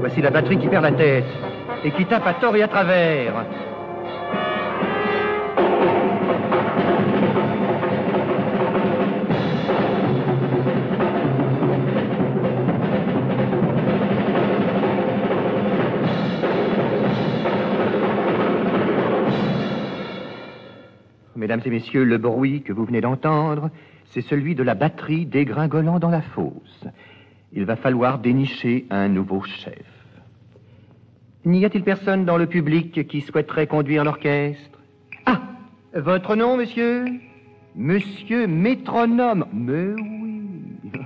Voici la batterie qui perd la tête et qui tape à tort et à travers. Mesdames et messieurs, le bruit que vous venez d'entendre, c'est celui de la batterie dégringolant dans la fosse. Il va falloir dénicher un nouveau chef. N'y a-t-il personne dans le public qui souhaiterait conduire l'orchestre? Ah Votre nom, monsieur? Monsieur Métronome. Mais oui.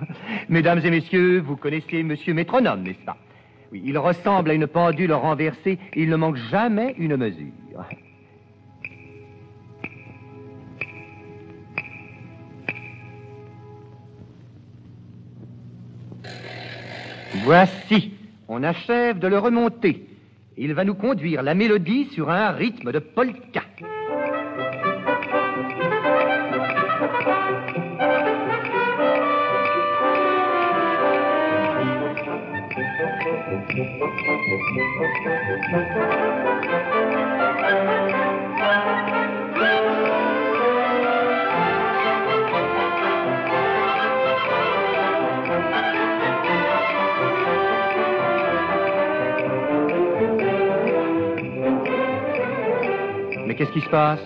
Mesdames et messieurs, vous connaissez Monsieur Métronome, n'est-ce pas? Oui, il ressemble à une pendule renversée. Il ne manque jamais une mesure. Voici, on achève de le remonter. Il va nous conduire la mélodie sur un rythme de polka. Qu'est-ce qui se passe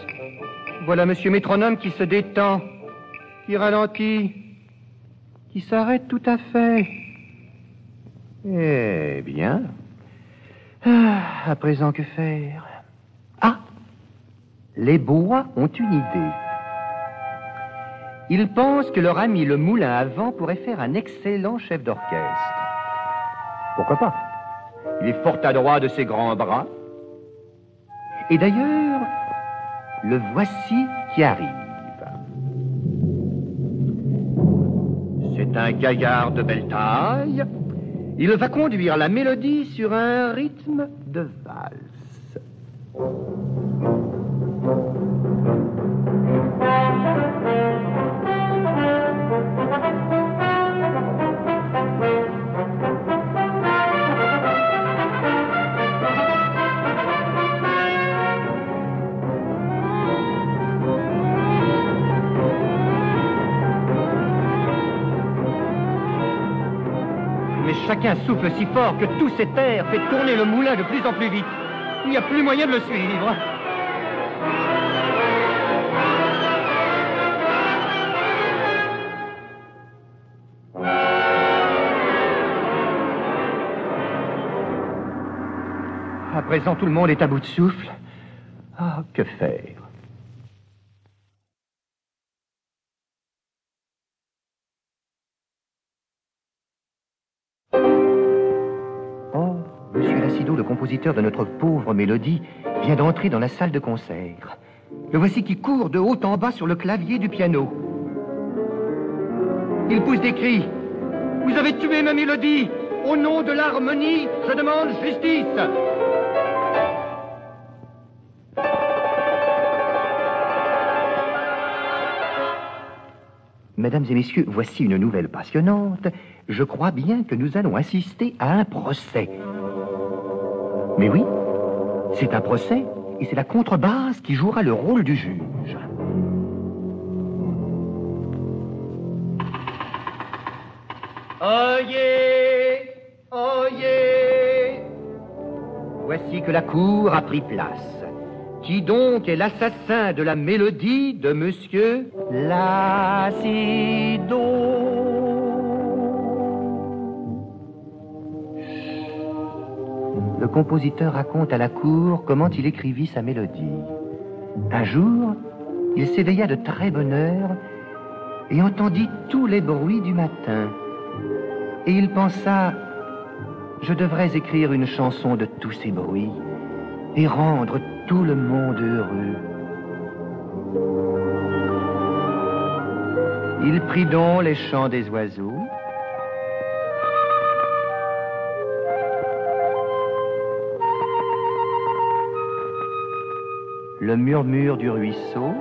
Voilà Monsieur Métronome qui se détend, qui ralentit, qui s'arrête tout à fait. Eh bien. Ah, à présent, que faire Ah Les bois ont une idée. Ils pensent que leur ami le moulin à vent pourrait faire un excellent chef d'orchestre. Pourquoi pas? Il est fort adroit de ses grands bras. Et d'ailleurs, le voici qui arrive. C'est un gaillard de belle taille. Il va conduire la mélodie sur un rythme de valse. Chacun souffle si fort que tout cet air fait tourner le moulin de plus en plus vite. Il n'y a plus moyen de le suivre. À présent, tout le monde est à bout de souffle. Ah, que faire? Le compositeur de notre pauvre mélodie, vient d'entrer dans la salle de concert. Le voici qui court de haut en bas sur le clavier du piano. Il pousse des cris. Vous avez tué ma mélodie. Au nom de l'harmonie, je demande justice. Mesdames et messieurs, voici une nouvelle passionnante. Je crois bien que nous allons assister à un procès. Mais oui, c'est un procès et c'est la contrebasse qui jouera le rôle du juge. Oyez, oyez. Voici que la cour a pris place. Qui donc est l'assassin de la mélodie de Monsieur Lacido Le compositeur raconte à la cour comment il écrivit sa mélodie. Un jour, il s'éveilla de très bonne heure et entendit tous les bruits du matin. Et il pensa, je devrais écrire une chanson de tous ces bruits et rendre tout le monde heureux. Il prit donc les chants des oiseaux, le murmure du ruisseau,